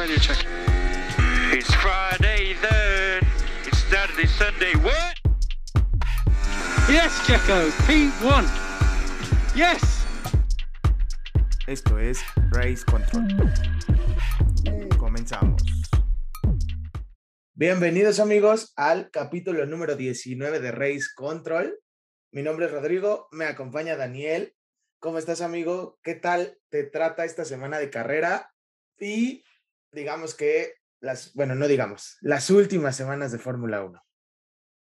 radio check. It's Friday then. It's Saturday, Sunday. What? Yes, Checo. P1. Yes. Esto es Race Control. Comenzamos. Bienvenidos amigos al capítulo número 19 de Race Control. Mi nombre es Rodrigo, me acompaña Daniel. ¿Cómo estás amigo? ¿Qué tal te trata esta semana de carrera? Y digamos que las, bueno, no digamos, las últimas semanas de Fórmula 1.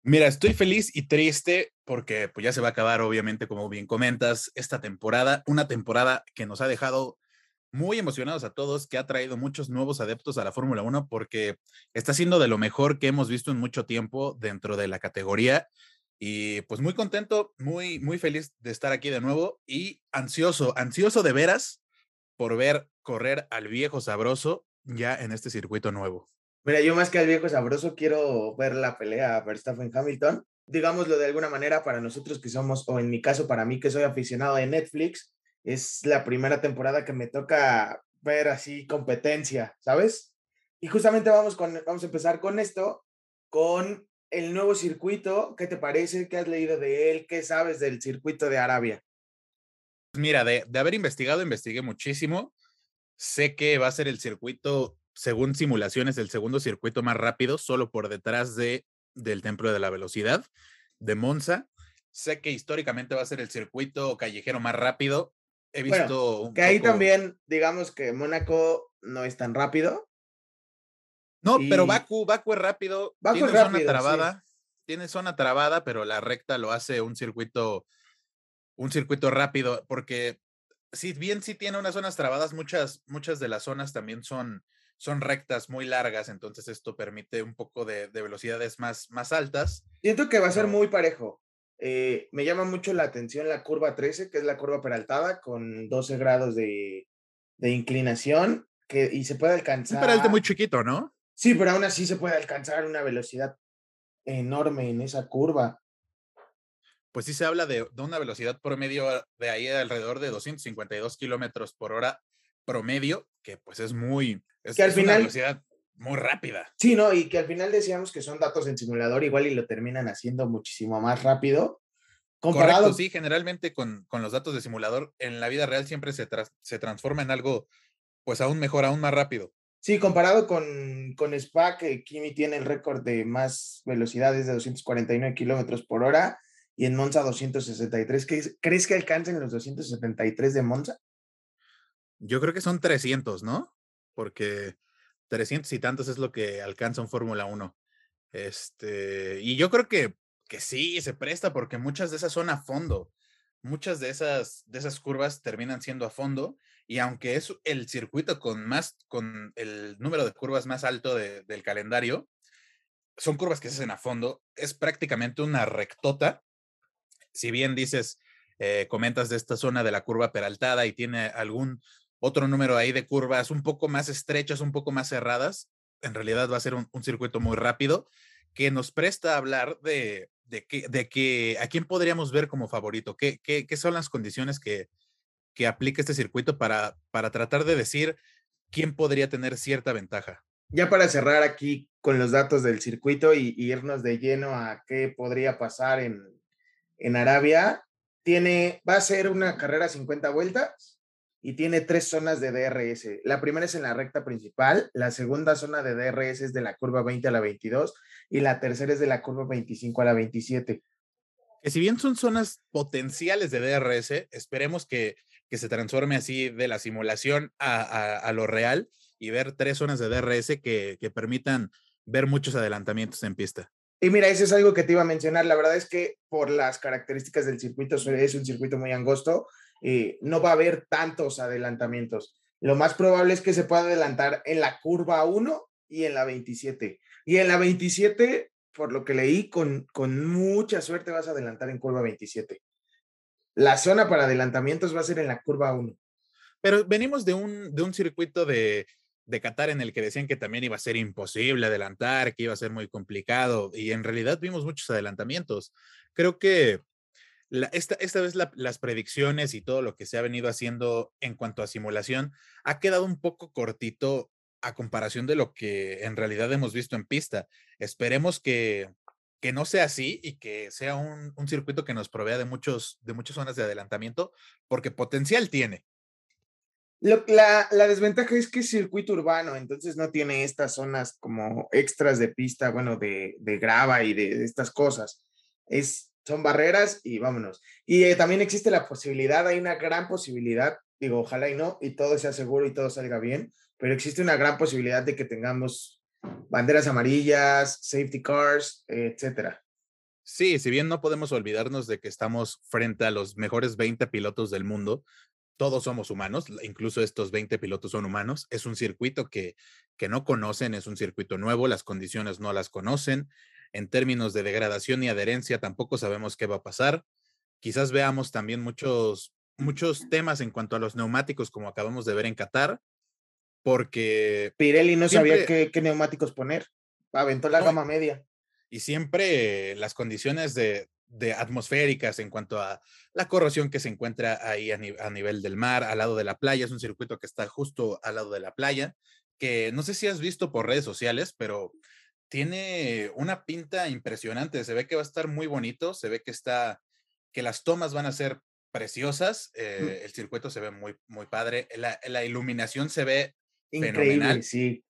Mira, estoy feliz y triste porque pues ya se va a acabar, obviamente, como bien comentas, esta temporada, una temporada que nos ha dejado muy emocionados a todos, que ha traído muchos nuevos adeptos a la Fórmula 1 porque está siendo de lo mejor que hemos visto en mucho tiempo dentro de la categoría. Y pues muy contento, muy, muy feliz de estar aquí de nuevo y ansioso, ansioso de veras por ver correr al viejo sabroso ya en este circuito nuevo. Mira, yo más que al viejo sabroso quiero ver la pelea Verstappen-Hamilton. Digámoslo de alguna manera para nosotros que somos, o en mi caso para mí que soy aficionado de Netflix, es la primera temporada que me toca ver así competencia, ¿sabes? Y justamente vamos, con, vamos a empezar con esto, con el nuevo circuito. ¿Qué te parece? ¿Qué has leído de él? ¿Qué sabes del circuito de Arabia? Mira, de, de haber investigado, investigué muchísimo. Sé que va a ser el circuito, según simulaciones, el segundo circuito más rápido, solo por detrás de, del Templo de la Velocidad de Monza. Sé que históricamente va a ser el circuito callejero más rápido. He visto. Bueno, que ahí también, digamos que Mónaco no es tan rápido. No, y... pero Baku, Baku es rápido. Baku tiene es rápido, zona trabada. Sí. Tiene zona trabada, pero la recta lo hace un circuito, un circuito rápido, porque si bien sí tiene unas zonas trabadas, muchas, muchas de las zonas también son, son rectas muy largas, entonces esto permite un poco de, de velocidades más, más altas. Siento que va a ser muy parejo. Eh, me llama mucho la atención la curva 13, que es la curva peraltada, con 12 grados de, de inclinación, que, y se puede alcanzar. Un peralte muy chiquito, ¿no? Sí, pero aún así se puede alcanzar una velocidad enorme en esa curva. Pues sí se habla de, de una velocidad promedio de ahí de alrededor de 252 kilómetros por hora promedio, que pues es muy, es, que al es final, una velocidad muy rápida. Sí, no, y que al final decíamos que son datos en simulador igual y lo terminan haciendo muchísimo más rápido. Comparado... Correcto, sí, generalmente con, con, los datos de simulador en la vida real siempre se, tra se transforma en algo pues aún mejor, aún más rápido. Sí, comparado con, con Spa, que Kimi tiene el récord de más velocidades de 249 kilómetros por hora y en Monza 263. ¿Crees que alcancen los 273 de Monza? Yo creo que son 300, ¿no? Porque 300 y tantos es lo que alcanza un Fórmula 1. Este, y yo creo que, que sí, se presta porque muchas de esas son a fondo. Muchas de esas, de esas curvas terminan siendo a fondo y aunque es el circuito con más, con el número de curvas más alto de, del calendario, son curvas que se hacen a fondo, es prácticamente una rectota. Si bien dices, eh, comentas de esta zona de la curva peraltada y tiene algún otro número ahí de curvas un poco más estrechas, un poco más cerradas, en realidad va a ser un, circuito muy rápido que nos presta a hablar de, de, que, de que a quién podríamos ver como favorito, qué, qué, qué son las condiciones que, que aplica este circuito para, para tratar de decir quién podría tener cierta ventaja. Ya para cerrar aquí con los datos del circuito y, y irnos de lleno a qué podría pasar en, en Arabia, tiene, va a ser una carrera 50 vueltas y tiene tres zonas de DRS. La primera es en la recta principal, la segunda zona de DRS es de la curva 20 a la 22 y la tercera es de la curva 25 a la 27. Que si bien son zonas potenciales de DRS, esperemos que, que se transforme así de la simulación a, a, lo real y ver tres zonas de DRS que, que permitan ver muchos adelantamientos en pista. Y mira, eso es algo que te iba a mencionar. La verdad es que por las características del circuito, es un circuito muy angosto, eh, no va a haber tantos adelantamientos. Lo más probable es que se pueda adelantar en la curva 1 y en la 27. Y en la 27, por lo que leí, con, con mucha suerte vas a adelantar en curva 27. La zona para adelantamientos va a ser en la curva 1. Pero venimos de un, de un circuito de, de Qatar en el que decían que también iba a ser imposible adelantar, que iba a ser muy complicado, y en realidad vimos muchos adelantamientos. Creo que esta, esta vez la, las predicciones y todo lo que se ha venido haciendo en cuanto a simulación ha quedado un poco cortito a comparación de lo que en realidad hemos visto en pista. Esperemos que, que no sea así y que sea un, un, circuito que nos provea de, muchos, de muchas zonas de adelantamiento, porque potencial tiene. La, desventaja es que es circuito urbano, entonces no tiene estas zonas como extras de pista, bueno, de, grava y de, de, estas cosas. Es, son barreras y vámonos. Y eh, también existe la posibilidad, hay una gran posibilidad, digo, ojalá y no, y todo sea seguro y todo salga bien, pero existe una gran posibilidad de que tengamos banderas amarillas, safety cars, etcétera. Sí, si bien no podemos olvidarnos de que estamos frente a los mejores 20 pilotos del mundo, todos somos humanos, incluso estos 20 pilotos son humanos, es un circuito que, que no conocen, es un circuito nuevo, las condiciones no las conocen, en términos de degradación y adherencia tampoco sabemos qué va a pasar. Quizás veamos también muchos, muchos temas en cuanto a los neumáticos, como acabamos de ver en Qatar, porque... Pirelli no siempre, sabía qué, qué, neumáticos poner, aventó la no, gama media. Y siempre las condiciones de, de, atmosféricas en cuanto a la corrosión que se encuentra ahí a, ni, a, nivel del mar, al lado de la playa, es un circuito que está justo al lado de la playa, que no sé si has visto por redes sociales, pero tiene una pinta impresionante, se ve que va a estar muy bonito, se ve que está, que las tomas van a ser preciosas, eh, el circuito se ve muy, muy padre, la, la iluminación se ve Increíble, fenomenal. sí.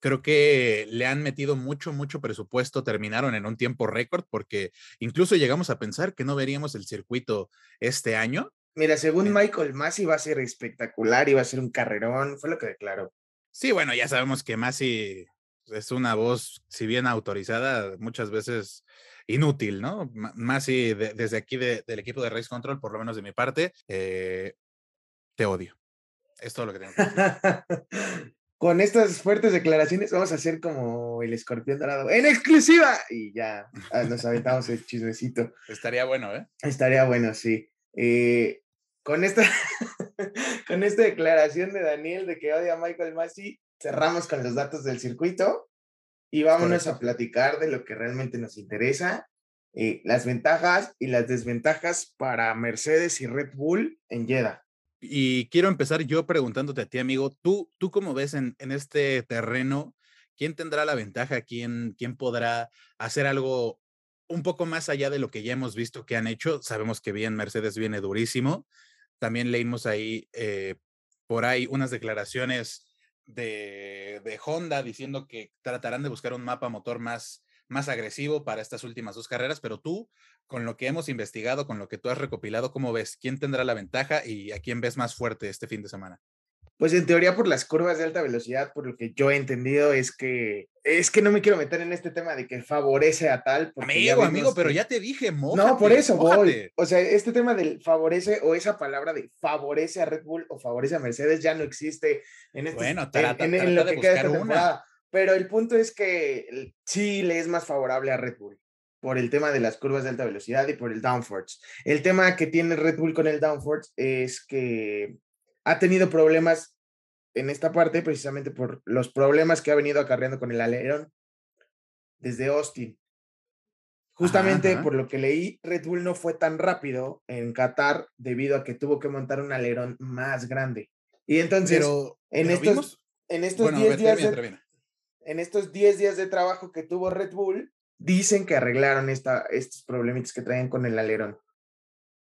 Creo que le han metido mucho, mucho presupuesto, terminaron en un tiempo récord, porque incluso llegamos a pensar que no veríamos el circuito este año. Mira, según Michael Masi va a ser espectacular, iba a ser un carrerón, fue lo que declaró. Sí, bueno, ya sabemos que Masi es una voz, si bien autorizada, muchas veces inútil, ¿no? Masi, de, desde aquí de, del equipo de Race Control, por lo menos de mi parte, eh, te odio. Es todo lo que tengo. Con estas fuertes declaraciones vamos a hacer como el escorpión dorado en exclusiva y ya ah, nos aventamos el chismecito. Estaría bueno, ¿eh? Estaría bueno, sí. Eh, con esta con esta declaración de Daniel de que odia a Michael Massey, cerramos con los datos del circuito y vámonos Correcto. a platicar de lo que realmente nos interesa, eh, las ventajas y las desventajas para Mercedes y Red Bull en Jeddah. Y quiero empezar yo preguntándote a ti, amigo, ¿tú, tú cómo ves en, en este terreno? ¿Quién tendrá la ventaja? ¿Quién, ¿Quién podrá hacer algo un poco más allá de lo que ya hemos visto que han hecho? Sabemos que bien Mercedes viene durísimo. También leímos ahí eh, por ahí unas declaraciones de, de, Honda diciendo que tratarán de buscar un mapa motor más, más agresivo para estas últimas dos carreras, pero tú, con lo que hemos investigado, con lo que tú has recopilado, ¿cómo ves? ¿Quién tendrá la ventaja y a quién ves más fuerte este fin de semana? Pues en teoría por las curvas de alta velocidad, por lo que yo he entendido es que es que no me quiero meter en este tema de que favorece a tal. Amigo, amigo, pero ya te dije, mójate, No, por eso mójate. voy. O sea, este tema del favorece o esa palabra de favorece a Red Bull o favorece a Mercedes ya no existe en este bueno, trata, en, en, en, lo que queda esta temporada. Pero el punto es que sí le es más favorable a Red Bull por el tema de las curvas de alta velocidad y por el downforce. El tema que tiene Red Bull con el downforce es que ha tenido problemas en esta parte precisamente por los problemas que ha venido acarreando con el alerón desde Austin. Justamente ajá, ajá. por lo que leí, Red Bull no fue tan rápido en Qatar debido a que tuvo que montar un alerón más grande. Y entonces, pero, en, pero estos, vimos... en estos 10 bueno, días, de, en estos 10 días de trabajo que tuvo Red Bull, dicen que arreglaron esta, estos problemitas que traen con el alerón.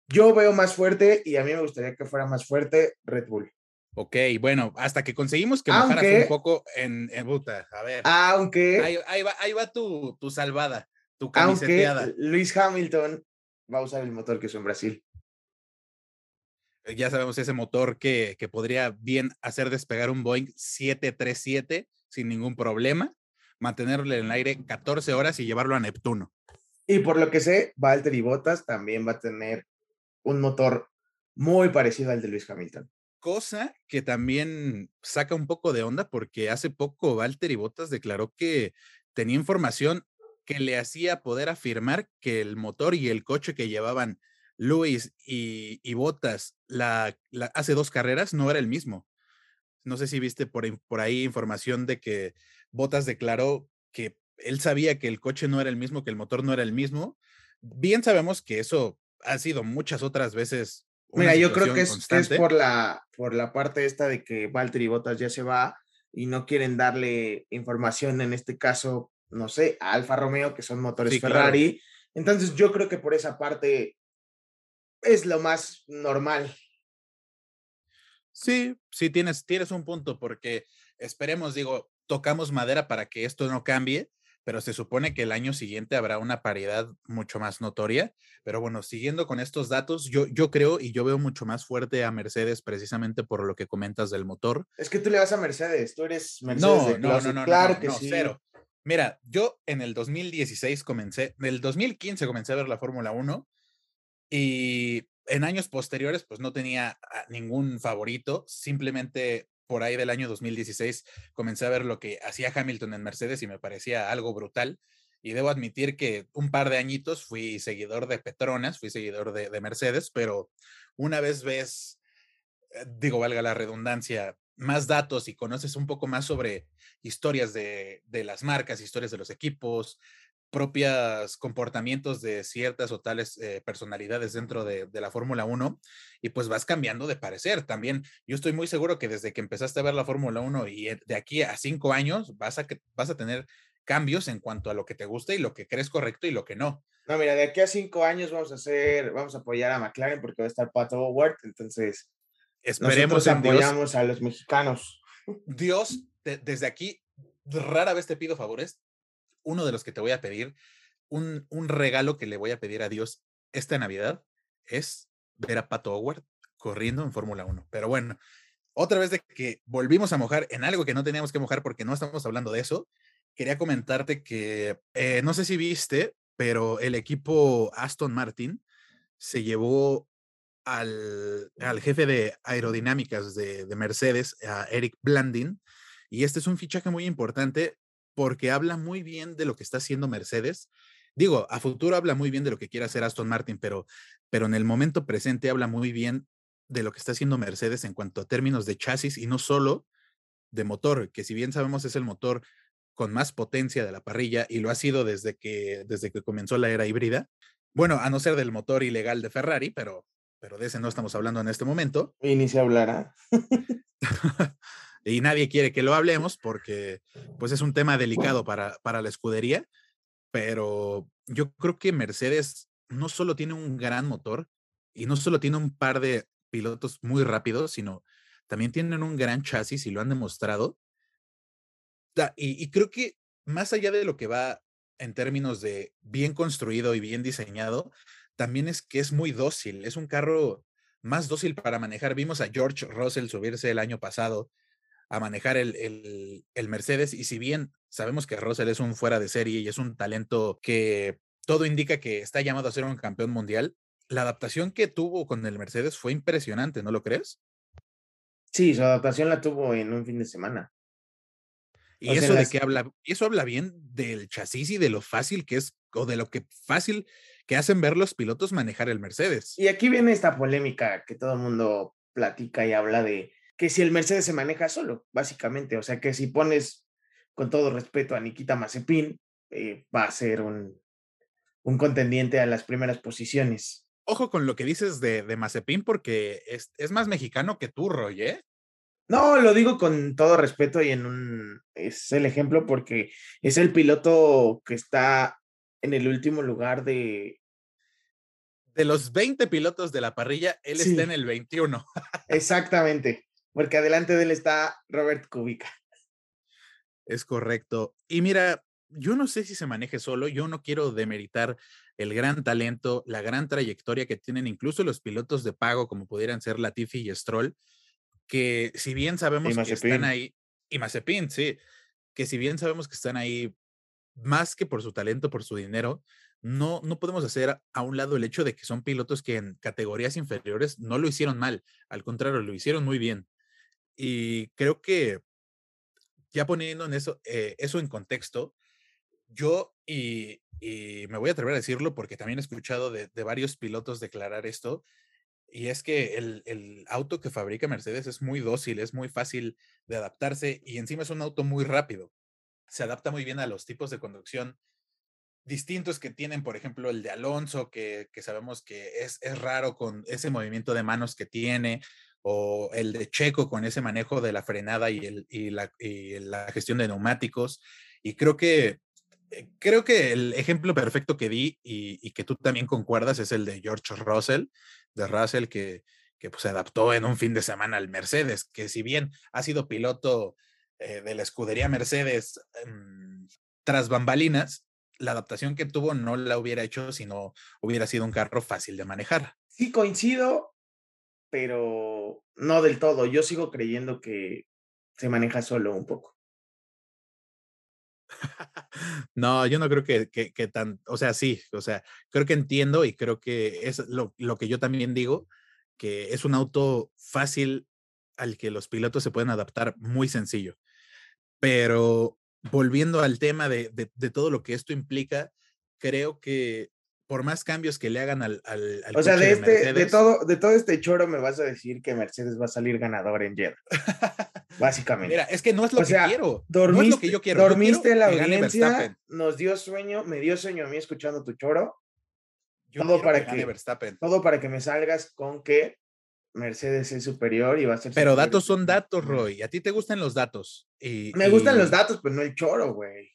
Yo veo más fuerte y a mí me gustaría que fuera más fuerte Red Bull. Ok, bueno, hasta que conseguimos que bajaras aunque, un poco en, en Buta. A ver. Aunque. Ahí, ahí, va, ahí va tu, tu salvada, tu camiseteada. Aunque Luis Hamilton va a usar el motor que usó en Brasil. Ya sabemos ese motor que, que podría bien hacer despegar un Boeing 737 sin ningún problema, mantenerlo en el aire 14 horas y llevarlo a Neptuno. Y por lo que sé, Valtteri Bottas también va a tener un motor muy parecido al de Luis Hamilton cosa que también saca un poco de onda porque hace poco Valtteri Bottas declaró que tenía información que le hacía poder afirmar que el motor y el coche que llevaban Luis y, y Bottas la, la, hace dos carreras no era el mismo. No sé si viste por, por ahí información de que Bottas declaró que él sabía que el coche no era el mismo, que el motor no era el mismo. Bien sabemos que eso ha sido muchas otras veces Mira, yo creo que es, es, por, la, por la parte esta de que Valtteri Bottas ya se va y no quieren darle información, en este caso, no sé, a Alfa Romeo, que son motores Ferrari. Entonces yo creo que por esa parte es lo más normal. Sí, sí, tienes, tienes un punto, porque esperemos, digo, tocamos madera para que esto no cambie, pero se supone que el año siguiente habrá una paridad mucho más notoria. Pero bueno, siguiendo con estos datos, yo, yo creo y yo veo mucho más fuerte a Mercedes precisamente por lo que comentas del motor. Es que tú le vas a Mercedes, tú eres Mercedes. No, no, no, no, claro que sí. Cero. Mira, yo en el 2016 comencé, en el 2015 comencé a ver la Fórmula 1 y en años posteriores pues no tenía ningún favorito, simplemente por ahí del año 2016 comencé a ver lo que hacía Hamilton en Mercedes y me parecía algo brutal. Y debo admitir que un par de añitos fui seguidor de Petronas, fui seguidor de, Mercedes, pero una vez ves, eh, digo, valga la redundancia, más datos y conoces un poco más sobre historias de, de las marcas, historias de los equipos, propios comportamientos de ciertas o tales eh, personalidades dentro de, la Fórmula 1 y pues vas cambiando de parecer. También yo estoy muy seguro que desde que empezaste a ver la Fórmula 1 y de aquí a cinco años vas a, vas a tener cambios en cuanto a lo que te gusta y lo que crees correcto y lo que no. No, mira, de aquí a cinco años vamos a hacer, vamos a apoyar a McLaren porque va a estar Pato Howard, entonces esperemos apoyamos a los mexicanos. Dios, desde aquí rara vez te pido favores, uno de los que te voy a pedir, un, un regalo que le voy a pedir a Dios esta Navidad es ver a Pato Howard corriendo en Fórmula 1. Pero bueno, otra vez de que volvimos a mojar en algo que no teníamos que mojar porque no estamos hablando de eso, quería comentarte que eh, no sé si viste, pero el equipo Aston Martin se llevó al, al jefe de aerodinámicas de, de, Mercedes, Eric Blandin, y este es un fichaje muy importante porque habla muy bien de lo que está haciendo Mercedes. Digo, a futuro habla muy bien de lo que quiere hacer Aston Martin, pero, pero en el momento presente habla muy bien de lo que está haciendo Mercedes en cuanto a términos de chasis y no solo de motor, que si bien sabemos es el motor con más potencia de la parrilla y lo ha sido desde que, desde que comenzó la era híbrida. Bueno, a no ser del motor ilegal de Ferrari, pero, pero de ese no estamos hablando en este momento. Y ni se hablará. y nadie quiere que lo hablemos porque pues es un tema delicado para, para la escudería, pero yo creo que Mercedes no solo tiene un gran motor y no solo tiene un par de pilotos muy rápidos, sino también tienen un gran chasis y lo han demostrado. Y, y creo que más allá de lo que va en términos de bien construido y bien diseñado, también es que es muy dócil, es un carro más dócil para manejar. Vimos a George Russell subirse el año pasado a manejar el, Mercedes. Y si bien sabemos que Russell es un fuera de serie y es un talento que todo indica que está llamado a ser un campeón mundial, la adaptación que tuvo con el Mercedes fue impresionante, ¿no lo crees? Sí, su adaptación la tuvo en un fin de semana. Y eso de que habla, eso habla bien del chasis y de lo fácil que es, o de lo que fácil que hacen ver los pilotos manejar el Mercedes. Y aquí viene esta polémica que todo el mundo platica y habla de que si el Mercedes se maneja solo, básicamente. O sea que si pones, con todo respeto, a Nikita Mazepin, eh, va a ser un, un, contendiente a las primeras posiciones. Ojo con lo que dices de, de Mazepin, porque es, es, más mexicano que tú, Roy, ¿eh? No, lo digo con todo respeto y en un es el ejemplo porque es el piloto que está en el último lugar de de los 20 pilotos de la parrilla, él está en el 21. Exactamente porque adelante de él está Robert Kubica. Es correcto. Y mira, yo no sé si se maneje solo, yo no quiero demeritar el gran talento, la gran trayectoria que tienen incluso los pilotos de pago, como pudieran ser Latifi y Stroll, que si bien sabemos que están ahí, y Mazepin, sí, que si bien sabemos que están ahí más que por su talento, por su dinero, no, no podemos hacer a un lado el hecho de que son pilotos que en categorías inferiores no lo hicieron mal, al contrario, lo hicieron muy bien. Y creo que ya poniendo en eso, eh, eso en contexto, yo, y, me voy a atrever a decirlo porque también he escuchado de, varios pilotos declarar esto, y es que el, auto que fabrica Mercedes es muy dócil, es muy fácil de adaptarse y encima es un auto muy rápido. Se adapta muy bien a los tipos de conducción distintos que tienen, por ejemplo, el de Alonso, que, que sabemos que es, es, raro con ese movimiento de manos que tiene, o el de Checo con ese manejo de la frenada y, el, y, la, gestión de neumáticos. Y creo que eh, creo que el ejemplo perfecto que di y, que tú también concuerdas es el de George Russell, de Russell que, que pues, se adaptó en un fin de semana al Mercedes, que si bien ha sido piloto eh, de la escudería Mercedes mm, tras bambalinas, la adaptación que tuvo no la hubiera hecho si no hubiera sido un carro fácil de manejar. Sí, coincido, pero no del todo. Yo sigo creyendo que se maneja solo un poco. no, yo no creo que, que, tan, o sea, sí, o sea, creo que entiendo y creo que es lo, lo, que yo también digo, que es un auto fácil al que los pilotos se pueden adaptar muy sencillo. Pero volviendo al tema de, de, de todo lo que esto implica, creo que por más cambios que le hagan al, al, o sea, de, este, de, todo, de todo este choro me vas a decir que Mercedes va a salir ganador en Jeddah. Básicamente. Mira, es que no es lo que quiero. Dormiste, no es lo que yo quiero. Dormiste en la audiencia, nos dio sueño, me dio sueño a mí escuchando tu choro. todo para que, todo para que me salgas con que Mercedes es superior y va a ser. Pero datos son datos, Roy. A ti te gustan los datos. Y, me gustan los datos, pero no el choro, güey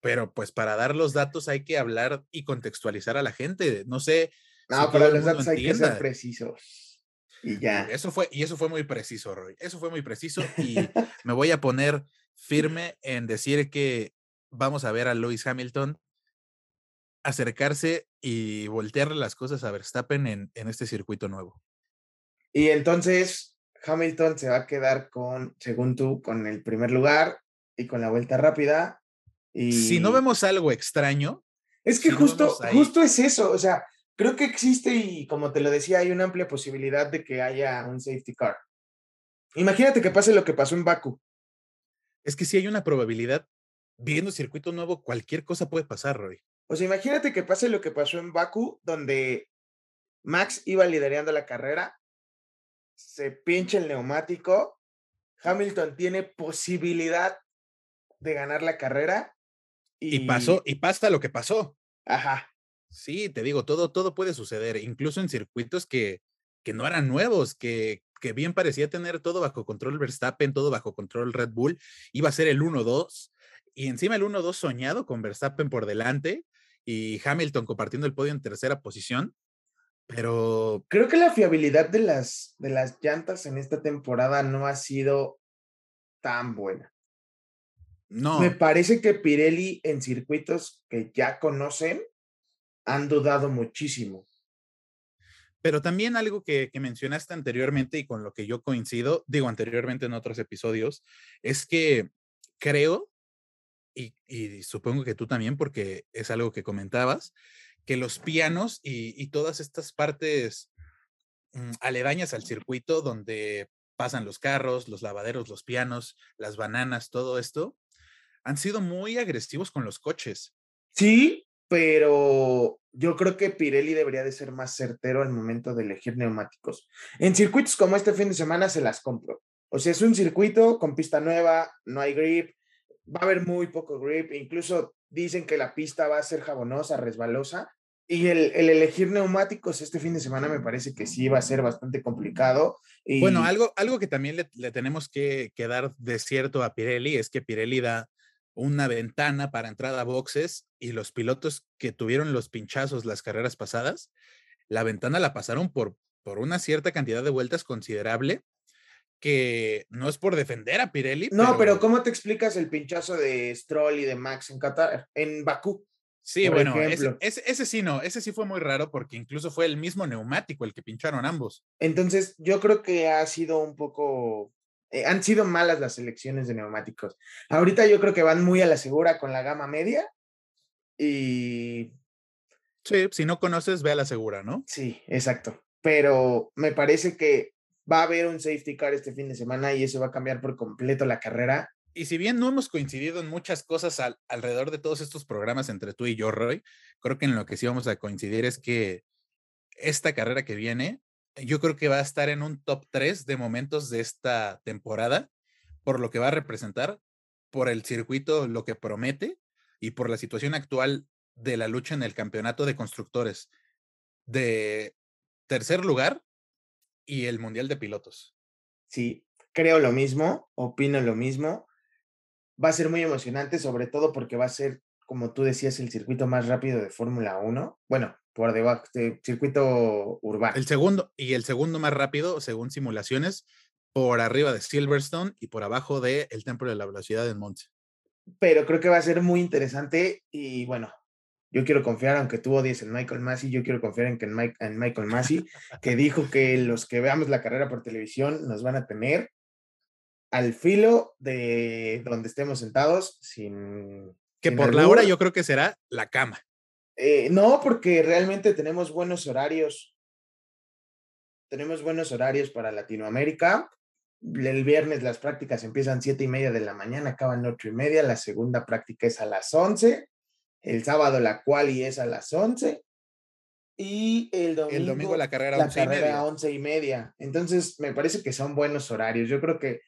pero pues para dar los datos hay que hablar y contextualizar a la gente. No sé. No, para los datos hay que ser precisos. Y ya. Eso fue, y eso fue muy preciso, Roy. Eso fue muy preciso. Y me voy a poner firme en decir que vamos a ver a Lewis Hamilton acercarse y voltearle las cosas a Verstappen en, en este circuito nuevo. Y entonces Hamilton se va a quedar con, según tú, con el primer lugar y con la vuelta rápida si no vemos algo extraño. Es que justo, justo es eso, o sea, creo que existe y como te lo decía, hay una amplia posibilidad de que haya un safety car. Imagínate que pase lo que pasó en Baku. Es que si hay una probabilidad, viendo circuito nuevo, cualquier cosa puede pasar, Roy. O sea, imagínate que pase lo que pasó en Baku, donde Max iba liderando la carrera, se pincha el neumático, Hamilton tiene posibilidad de ganar la carrera y, pasó, y pasa lo que pasó. Ajá. Sí, te digo, todo, todo puede suceder, incluso en circuitos que, que no eran nuevos, que, que bien parecía tener todo bajo control Verstappen, todo bajo control Red Bull, iba a ser el 1-2, y encima el 1-2 soñado con Verstappen por delante y Hamilton compartiendo el podio en tercera posición. Pero creo que la fiabilidad de las, de las llantas en esta temporada no ha sido tan buena. No. Me parece que Pirelli en circuitos que ya conocen han dudado muchísimo. Pero también algo que, mencionaste anteriormente y con lo que yo coincido, digo anteriormente en otros episodios, es que creo, y, supongo que tú también, porque es algo que comentabas, que los pianos y, todas estas partes mm, aledañas al circuito donde pasan los carros, los lavaderos, los pianos, las bananas, todo esto, han sido muy agresivos con los coches. Sí, pero yo creo que Pirelli debería de ser más certero al momento de elegir neumáticos. En circuitos como este fin de semana se las compro. O sea, es un circuito con pista nueva, no hay grip, va a haber muy poco grip, incluso dicen que la pista va a ser jabonosa, resbalosa, y el, elegir neumáticos este fin de semana me parece que sí va a ser bastante complicado. Y... Bueno, algo, algo que también le, le tenemos que, que, dar de cierto a Pirelli es que Pirelli da una ventana para entrada a boxes y los pilotos que tuvieron los pinchazos las carreras pasadas, la ventana la pasaron por, por una cierta cantidad de vueltas considerable que no es por defender a Pirelli. No, pero, ¿cómo te explicas el pinchazo de Stroll y de Max en Qatar, en Bakú? Sí, bueno, ese, ese, sí no, ese sí fue muy raro porque incluso fue el mismo neumático el que pincharon ambos. Entonces, yo creo que ha sido un poco eh, han sido malas las selecciones de neumáticos. Ahorita yo creo que van muy a la segura con la gama media y... Sí, si no conoces, ve a la segura, ¿no? Sí, exacto. Pero me parece que va a haber un safety car este fin de semana y eso va a cambiar por completo la carrera. Y si bien no hemos coincidido en muchas cosas alrededor de todos estos programas entre tú y yo, Roy, creo que en lo que sí vamos a coincidir es que esta carrera que viene yo creo que va a estar en un top 3 de momentos de esta temporada, por lo que va a representar, por el circuito, lo que promete y por la situación actual de la lucha en el campeonato de constructores de tercer lugar y el Mundial de Pilotos. Sí, creo lo mismo, opino lo mismo. Va a ser muy emocionante, sobre todo porque va a ser, como tú decías, el circuito más rápido de Fórmula 1. Bueno, por debajo, de circuito urbano. El segundo, y el segundo más rápido, según simulaciones, por arriba de Silverstone y por abajo del el Templo de la Velocidad en Monte. Pero creo que va a ser muy interesante y bueno, yo quiero confiar, aunque tú odies en Michael Massey, yo quiero confiar en, que en, Michael Massey, que dijo que los que veamos la carrera por televisión nos van a tener al filo de donde estemos sentados sin... Que por la hora yo creo que será la cama. Eh, no, porque realmente tenemos buenos horarios. Tenemos buenos horarios para Latinoamérica. El viernes las prácticas empiezan siete y media de la mañana, acaban ocho y media. La segunda práctica es a las once el sábado la quali es a las 11 y el domingo, el domingo la carrera, la carrera a 11 y media. Entonces, me parece que son buenos horarios. Yo creo que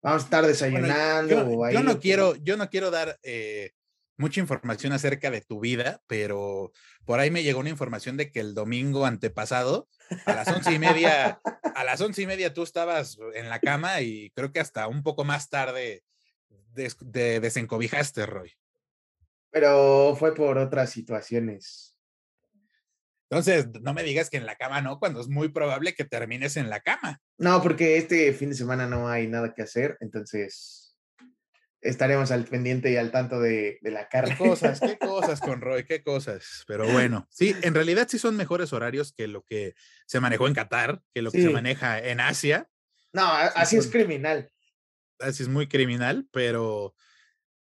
vamos a estar desayunando. yo, no quiero, yo no quiero dar eh, mucha información acerca de tu vida, pero por ahí me llegó una información de que el domingo antepasado, a las once y media, a las once y media tú estabas en la cama y creo que hasta un poco más tarde desencobijaste, Roy pero fue por otras situaciones. Entonces, no me digas que en la cama no, cuando es muy probable que termines en la cama. No, porque este fin de semana no hay nada que hacer, entonces estaremos al pendiente y al tanto de, la carrera. Qué cosas, qué cosas con Roy, qué cosas. Pero bueno, sí, en realidad sí son mejores horarios que lo que se manejó en Qatar, que lo que se maneja en Asia. No, así es criminal. Así es muy criminal, pero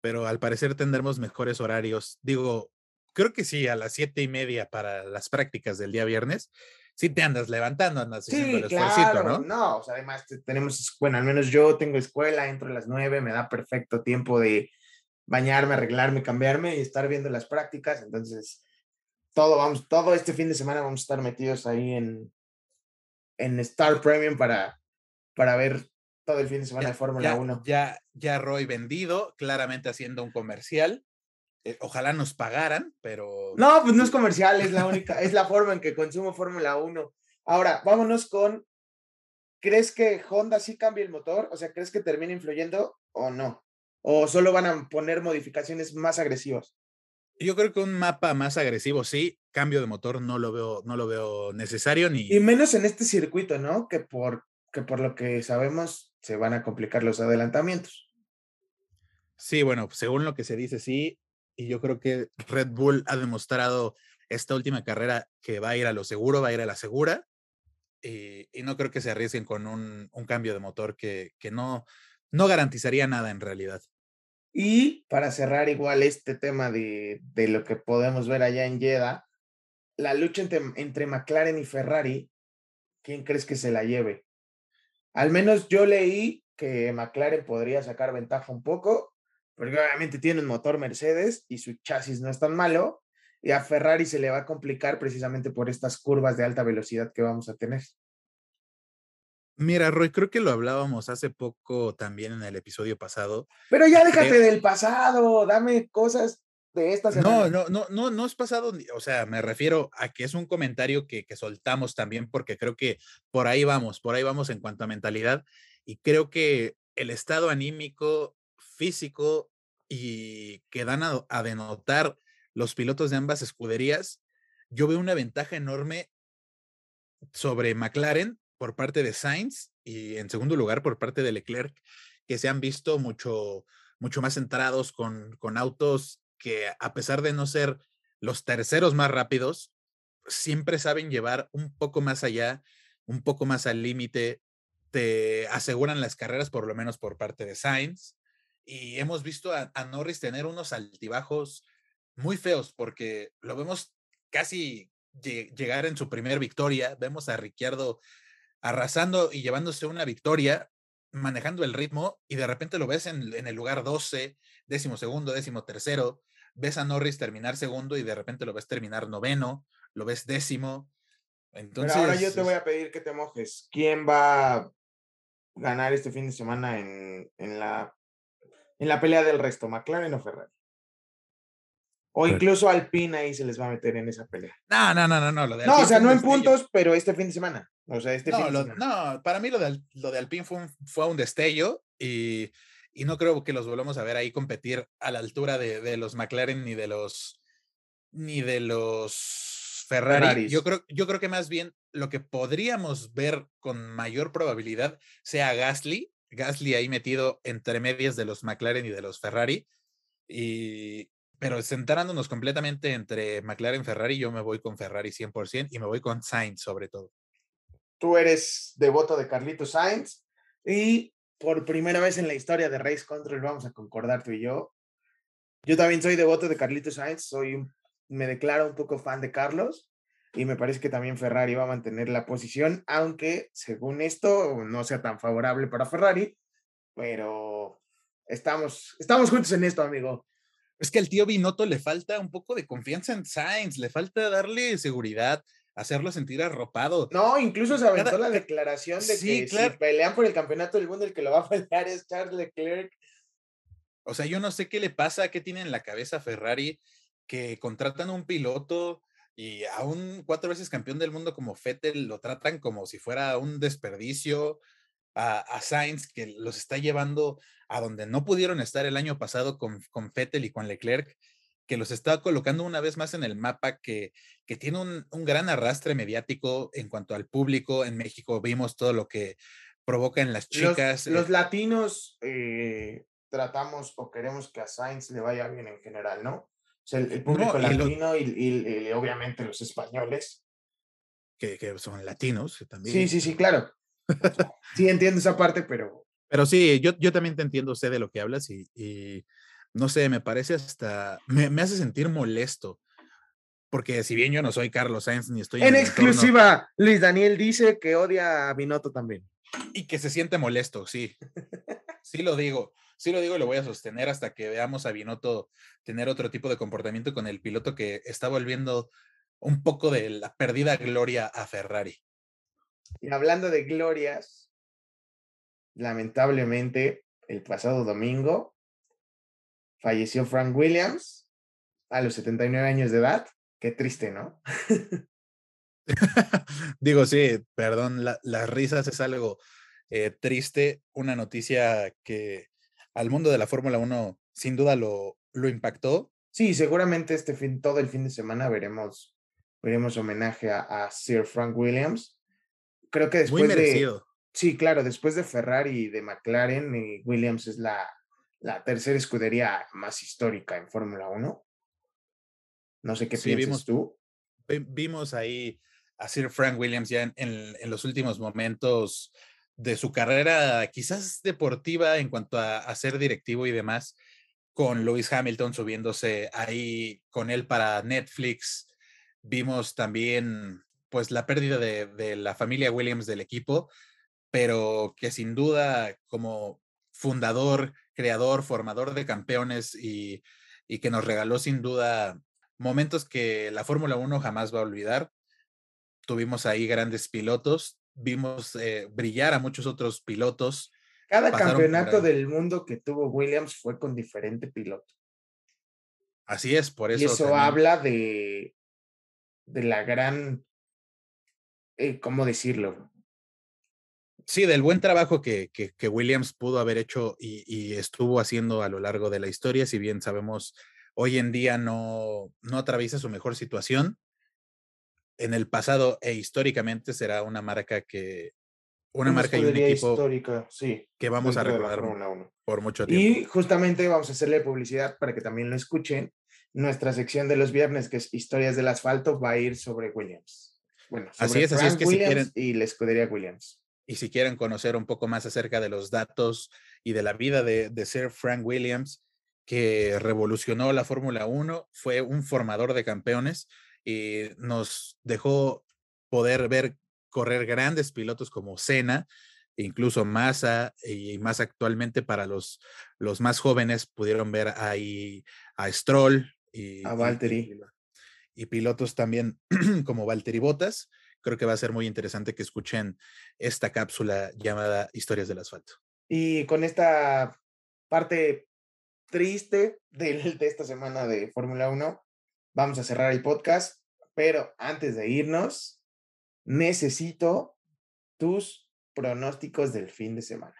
pero al parecer tendremos mejores horarios. Digo, creo que sí, a las siete y media para las prácticas del día viernes, sí te andas levantando, andas haciendo el esfuerzo, ¿no? No, o sea, además tenemos, bueno, al menos yo tengo escuela, entro a las nueve, me da perfecto tiempo de bañarme, arreglarme, cambiarme y estar viendo las prácticas. Entonces, todo, vamos, todo este fin de semana vamos a estar metidos ahí en, en Star Premium para, para ver todo el fin de semana de Fórmula 1. Ya, ya Roy vendido, claramente haciendo un comercial. Eh, ojalá nos pagaran, pero. No, pues no es comercial, es la única, es la forma en que consumo Fórmula 1. Ahora, vámonos con. ¿Crees que Honda sí cambie el motor? O sea, ¿crees que termine influyendo o no? ¿O solo van a poner modificaciones más agresivas? Yo creo que un mapa más agresivo, sí. Cambio de motor no lo veo, no lo veo necesario ni. Y menos en este circuito, ¿no? Que por, que por lo que sabemos, se van a complicar los adelantamientos. Sí, bueno, según lo que se dice, sí. Y yo creo que Red Bull ha demostrado esta última carrera que va a ir a lo seguro, va a ir a la segura. Y, no creo que se arriesguen con un, cambio de motor que, que, no, no garantizaría nada en realidad. Y para cerrar igual este tema de, de lo que podemos ver allá en Jeddah, la lucha entre, entre McLaren y Ferrari, ¿quién crees que se la lleve? Al menos yo leí que McLaren podría sacar ventaja un poco, porque obviamente tiene un motor Mercedes y su chasis no es tan malo, y a Ferrari se le va a complicar precisamente por estas curvas de alta velocidad que vamos a tener. Mira, Roy, creo que lo hablábamos hace poco también en el episodio pasado. Pero ya déjate del pasado, dame cosas de esta semana. No, no, no, no, no es pasado, o sea, me refiero a que es un comentario que, que soltamos también porque creo que por ahí vamos, por ahí vamos en cuanto a mentalidad y creo que el estado anímico, físico y que dan a, denotar los pilotos de ambas escuderías, yo veo una ventaja enorme sobre McLaren por parte de Sainz y en segundo lugar por parte de Leclerc, que se han visto mucho, mucho más centrados con, con autos que a pesar de no ser los terceros más rápidos, siempre saben llevar un poco más allá, un poco más al límite, te aseguran las carreras por lo menos por parte de Sainz. Y hemos visto a, Norris tener unos altibajos muy feos porque lo vemos casi llegar en su primer victoria, vemos a Ricciardo arrasando y llevándose una victoria, manejando el ritmo y de repente lo ves en, en el lugar 12, décimo segundo, décimo tercero, ves a Norris terminar segundo y de repente lo ves terminar noveno, lo ves décimo. Entonces, ahora yo te voy a pedir que te mojes. ¿Quién va a ganar este fin de semana en, en, la, en la pelea del resto, McLaren o Ferrari? O incluso Alpine ahí se les va a meter en esa pelea. No, no, no, no, no. Lo de no, o sea, no en puntos, pero este fin de semana. O sea, este no, fin de semana. No, para mí lo de, lo de Alpine fue un, fue un destello y, y, no creo que los volvamos a ver ahí competir a la altura de, de los McLaren ni de los ni de los Ferrari. Yo creo, yo creo que más bien lo que podríamos ver con mayor probabilidad sea Gasly, Gasly ahí metido entre medias de los McLaren y de los Ferrari. Y, pero centrándonos completamente entre McLaren y Ferrari, yo me voy con Ferrari 100% y me voy con Sainz sobre todo. Tú eres devoto de Carlito Sainz y por primera vez en la historia de Race Control vamos a concordar tú y yo. Yo también soy devoto de Carlito Sainz, soy me declaro un poco fan de Carlos y me parece que también Ferrari va a mantener la posición, aunque según esto no sea tan favorable para Ferrari, pero estamos, estamos juntos en esto, amigo. Es que al tío Binotto le falta un poco de confianza en Sainz, le falta darle seguridad, hacerlo sentir arropado. No, incluso se aventó la declaración de que si pelean por el campeonato del mundo, el que lo va a pelear es Charles Leclerc. O sea, yo no sé qué le pasa, qué tiene en la cabeza Ferrari, que contratan a un piloto y a un cuatro veces campeón del mundo como Fettel lo tratan como si fuera un desperdicio. A, a, Sainz, que los está llevando a donde no pudieron estar el año pasado con, con Fettel y con Leclerc, que los está colocando una vez más en el mapa, que, que tiene un, un, gran arrastre mediático en cuanto al público. En México vimos todo lo que provoca en las chicas. Los, los latinos eh, tratamos o queremos que a Sainz le vaya bien en general, ¿no? Sea, el, público latino y, obviamente los españoles. Que, que, son latinos también. Sí, sí, sí, claro. sí, entiendo esa parte, pero... Pero sí, yo, yo también te entiendo, sé de lo que hablas y, y no sé, me parece hasta, me, me, hace sentir molesto. Porque si bien yo no soy Carlos Sainz ni estoy en, en exclusiva, Luis Daniel dice que odia a Binotto también. Y que se siente molesto, sí. Sí lo digo sí lo digo y lo voy a sostener hasta que veamos a Binotto tener otro tipo de comportamiento con el piloto que está volviendo un poco de la perdida gloria a Ferrari. Y hablando de glorias, lamentablemente el pasado domingo falleció Frank Williams a los 79 años de edad. Qué triste, ¿no? Digo, sí, perdón, las risas es algo eh, triste, una noticia que al mundo de la Fórmula 1 sin duda lo, lo impactó. Sí, seguramente este fin, todo el fin de semana veremos, veremos homenaje a, Sir Frank Williams. Creo que después Muy merecido. de... Sí, claro, después de Ferrari y de McLaren, y Williams es la, la tercera escudería más histórica en Fórmula 1. No sé qué piensas vimos, tú. Vimos ahí a Sir Frank Williams ya en, en los últimos momentos de su carrera quizás deportiva en cuanto a, ser directivo y demás, con Lewis Hamilton subiéndose ahí con él para Netflix. Vimos también pues la pérdida de, la familia Williams del equipo, pero que sin duda como fundador, creador, formador de campeones y, y que nos regaló sin duda momentos que la Fórmula 1 jamás va a olvidar. Tuvimos ahí grandes pilotos, vimos eh, brillar a muchos otros pilotos. Cada campeonato del mundo que tuvo Williams fue con diferente piloto. Así es, por eso. Y eso habla de, de la gran, eh, ¿cómo decirlo? Sí, del buen trabajo que, que, Williams pudo haber hecho y, y, estuvo haciendo a lo largo de la historia, si bien sabemos hoy en día no, no atraviesa su mejor situación, en el pasado e históricamente será una marca que una, marca y un equipo histórica, sí, que vamos a recordar por mucho tiempo. Y justamente vamos a hacerle publicidad para que también lo escuchen. Nuestra sección de los viernes, que es Historias del Asfalto, va a ir sobre Williams. Bueno, así es, así es que si quieren, y la escudería Williams. Y si quieren conocer un poco más acerca de los datos y de la vida de, de Sir Frank Williams, que revolucionó la Fórmula 1, fue un formador de campeones, y nos dejó poder ver correr grandes pilotos como Senna, incluso Massa y más actualmente para los, los más jóvenes pudieron ver ahí a Stroll y a Valtteri. Y, pilotos también como Valtteri Bottas. Creo que va a ser muy interesante que escuchen esta cápsula llamada Historias del Asfalto. Y con esta parte triste de, de esta semana de Fórmula 1, vamos a cerrar el podcast, pero antes de irnos, necesito tus pronósticos del fin de semana.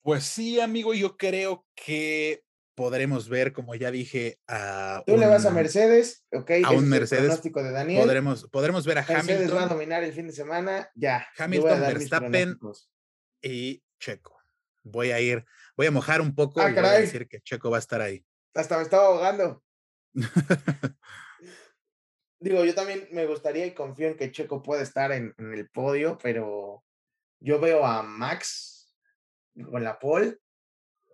Pues sí, amigo, yo creo que podremos ver, como ya dije, a. Tú le vas a Mercedes, ok. A un Mercedes. pronóstico de Daniel. Podremos, podremos ver a Mercedes Hamilton. va a dominar el fin de semana, ya. Hamilton, Verstappen y Checo. Voy a ir, voy a mojar un poco ah, y voy a decir que Checo va a estar ahí. Hasta me estaba ahogando. Digo, yo también me gustaría y confío en que Checo pueda estar en, en el podio, pero yo veo a Max con la pole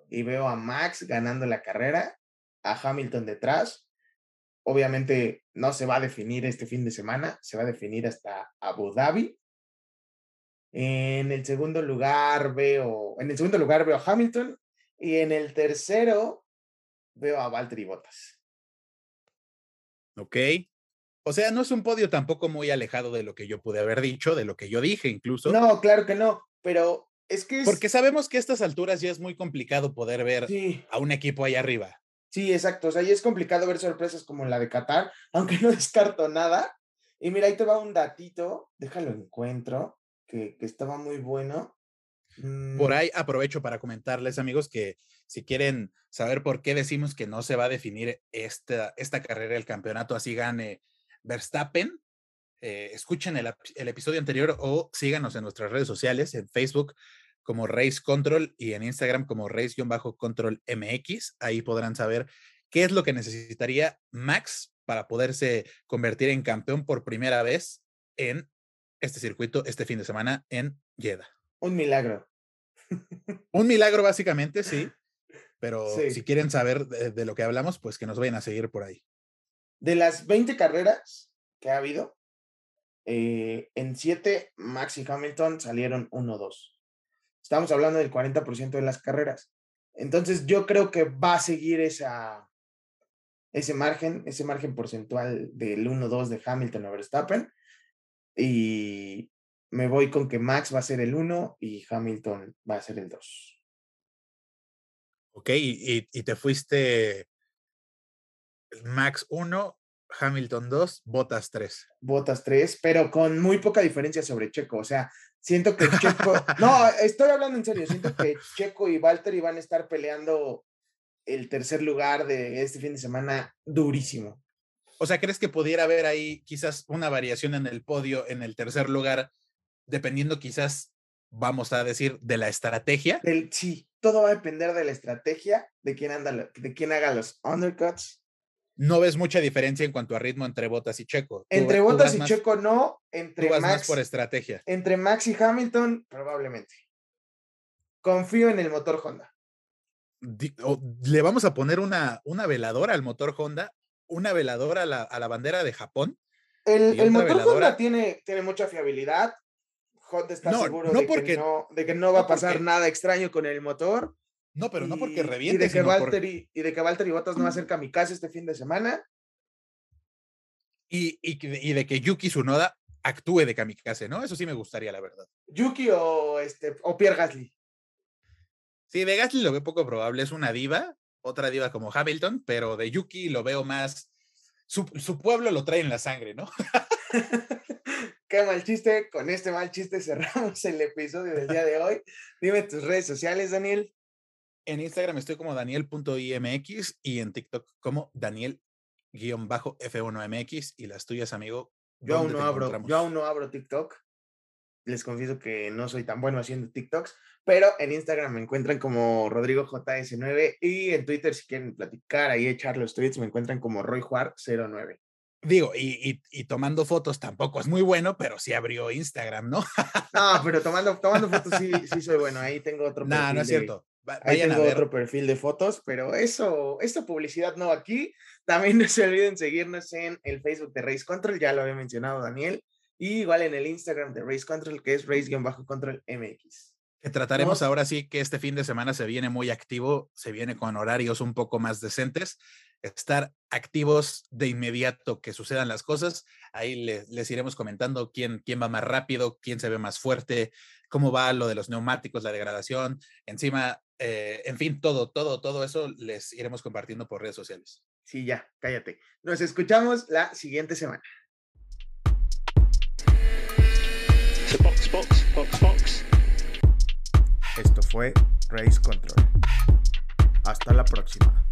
y veo a Max ganando la carrera, a Hamilton detrás. Obviamente no se va a definir este fin de semana, se va a definir hasta Abu Dhabi. En el segundo lugar veo, en el segundo lugar veo a Hamilton y en el tercero veo a Valtteri Bottas. Ok. O sea, no es un podio tampoco muy alejado de lo que yo pude haber dicho, de lo que yo dije incluso. No, claro que no, pero es que Porque sabemos que a estas alturas ya es muy complicado poder ver a un equipo ahí arriba. Sí, exacto. O sea, ya es complicado ver sorpresas como la de Qatar, aunque no descarto nada. Y mira, ahí te va un datito, déjalo encuentro, que, que estaba muy bueno. Por Mm. ahí aprovecho para comentarles, amigos, que si quieren saber por qué decimos que no se va a definir esta, esta carrera, el campeonato, así gane Verstappen, eh, escuchen el, el, episodio anterior o síganos en nuestras redes sociales, en Facebook como Race Control y en Instagram como Race-Control MX. Ahí podrán saber qué es lo que necesitaría Max para poderse convertir en campeón por primera vez en este circuito este fin de semana en Jeddah. Un milagro. Un milagro, básicamente, sí. Pero sí. si quieren saber de, de, lo que hablamos, pues que nos vayan a seguir por ahí. De las 20 carreras que ha habido, eh, en 7, Max y Hamilton salieron 1-2. Estamos hablando del 40% de las carreras. Entonces, yo creo que va a seguir esa, ese margen, ese margen porcentual del 1-2 de Hamilton a Verstappen. Y me voy con que Max va a ser el 1 y Hamilton va a ser el 2. Ok, y, y te fuiste Max 1, Hamilton 2, Botas 3. Botas 3, pero con muy poca diferencia sobre Checo. O sea, siento que Checo. no, estoy hablando en serio. Siento que Checo y Valtteri van a estar peleando el tercer lugar de este fin de semana durísimo. O sea, ¿crees que pudiera haber ahí quizás una variación en el podio en el tercer lugar, dependiendo quizás, vamos a decir, de la estrategia? Del, sí, todo va a depender de la estrategia, de quién anda, de quién haga los undercuts. No ves mucha diferencia en cuanto a ritmo entre Botas y Checo. Entre Botas y más, Checo no, entre Max, más por estrategia. Entre Max y Hamilton, probablemente. Confío en el motor Honda. Le vamos a poner una, una veladora al motor Honda, una veladora a la, a la bandera de Japón. El, el motor veladora... Honda tiene, tiene mucha fiabilidad. Honda está no, seguro no de, porque, que no, de, que no, va a pasar porque, nada extraño con el motor. No, pero no porque reviente. Y de que, Valtteri, por... y de que Valtteri Bottas no va a ser kamikaze este fin de semana. Y, y, y, de que Yuki Tsunoda actúe de kamikaze, ¿no? Eso sí me gustaría, la verdad. Yuki o, este, o Pierre Gasly. Sí, de Gasly lo veo poco probable. Es una diva, otra diva como Hamilton, pero de Yuki lo veo más. Su, su pueblo lo trae en la sangre, ¿no? Qué mal chiste. Con este mal chiste cerramos el episodio del día de hoy. Dime tus redes sociales, Daniel. En Instagram estoy como daniel.imx y en TikTok como Daniel-F1MX y las tuyas, amigo. Yo aún no abro, yo aún no abro TikTok. Les confieso que no soy tan bueno haciendo TikToks, pero en Instagram me encuentran como RodrigoJS9 y en Twitter, si quieren platicar ahí, echar los tweets, me encuentran como RoyJuar09. Digo, y, y, y, tomando fotos tampoco es muy bueno, pero sí abrió Instagram, ¿no? no, pero tomando, tomando fotos sí, sí soy bueno. Ahí tengo otro perfil. No, no es de, cierto. Ahí tengo otro perfil de fotos, pero eso, esta publicidad no aquí. También no se olviden seguirnos en el Facebook de Race Control, ya lo había mencionado Daniel, y igual en el Instagram de Race Control, que es Race-Control MX. Que trataremos ahora sí que este fin de semana se viene muy activo, se viene con horarios un poco más decentes, estar activos de inmediato que sucedan las cosas. Ahí les, iremos comentando quién, quién va más rápido, quién se ve más fuerte, cómo va lo de los neumáticos, la degradación, encima, eh, en fin, todo, todo, todo eso les iremos compartiendo por redes sociales. Sí, ya, cállate. Nos escuchamos la siguiente semana. Box, box, box. Esto fue Race Control. Hasta la próxima.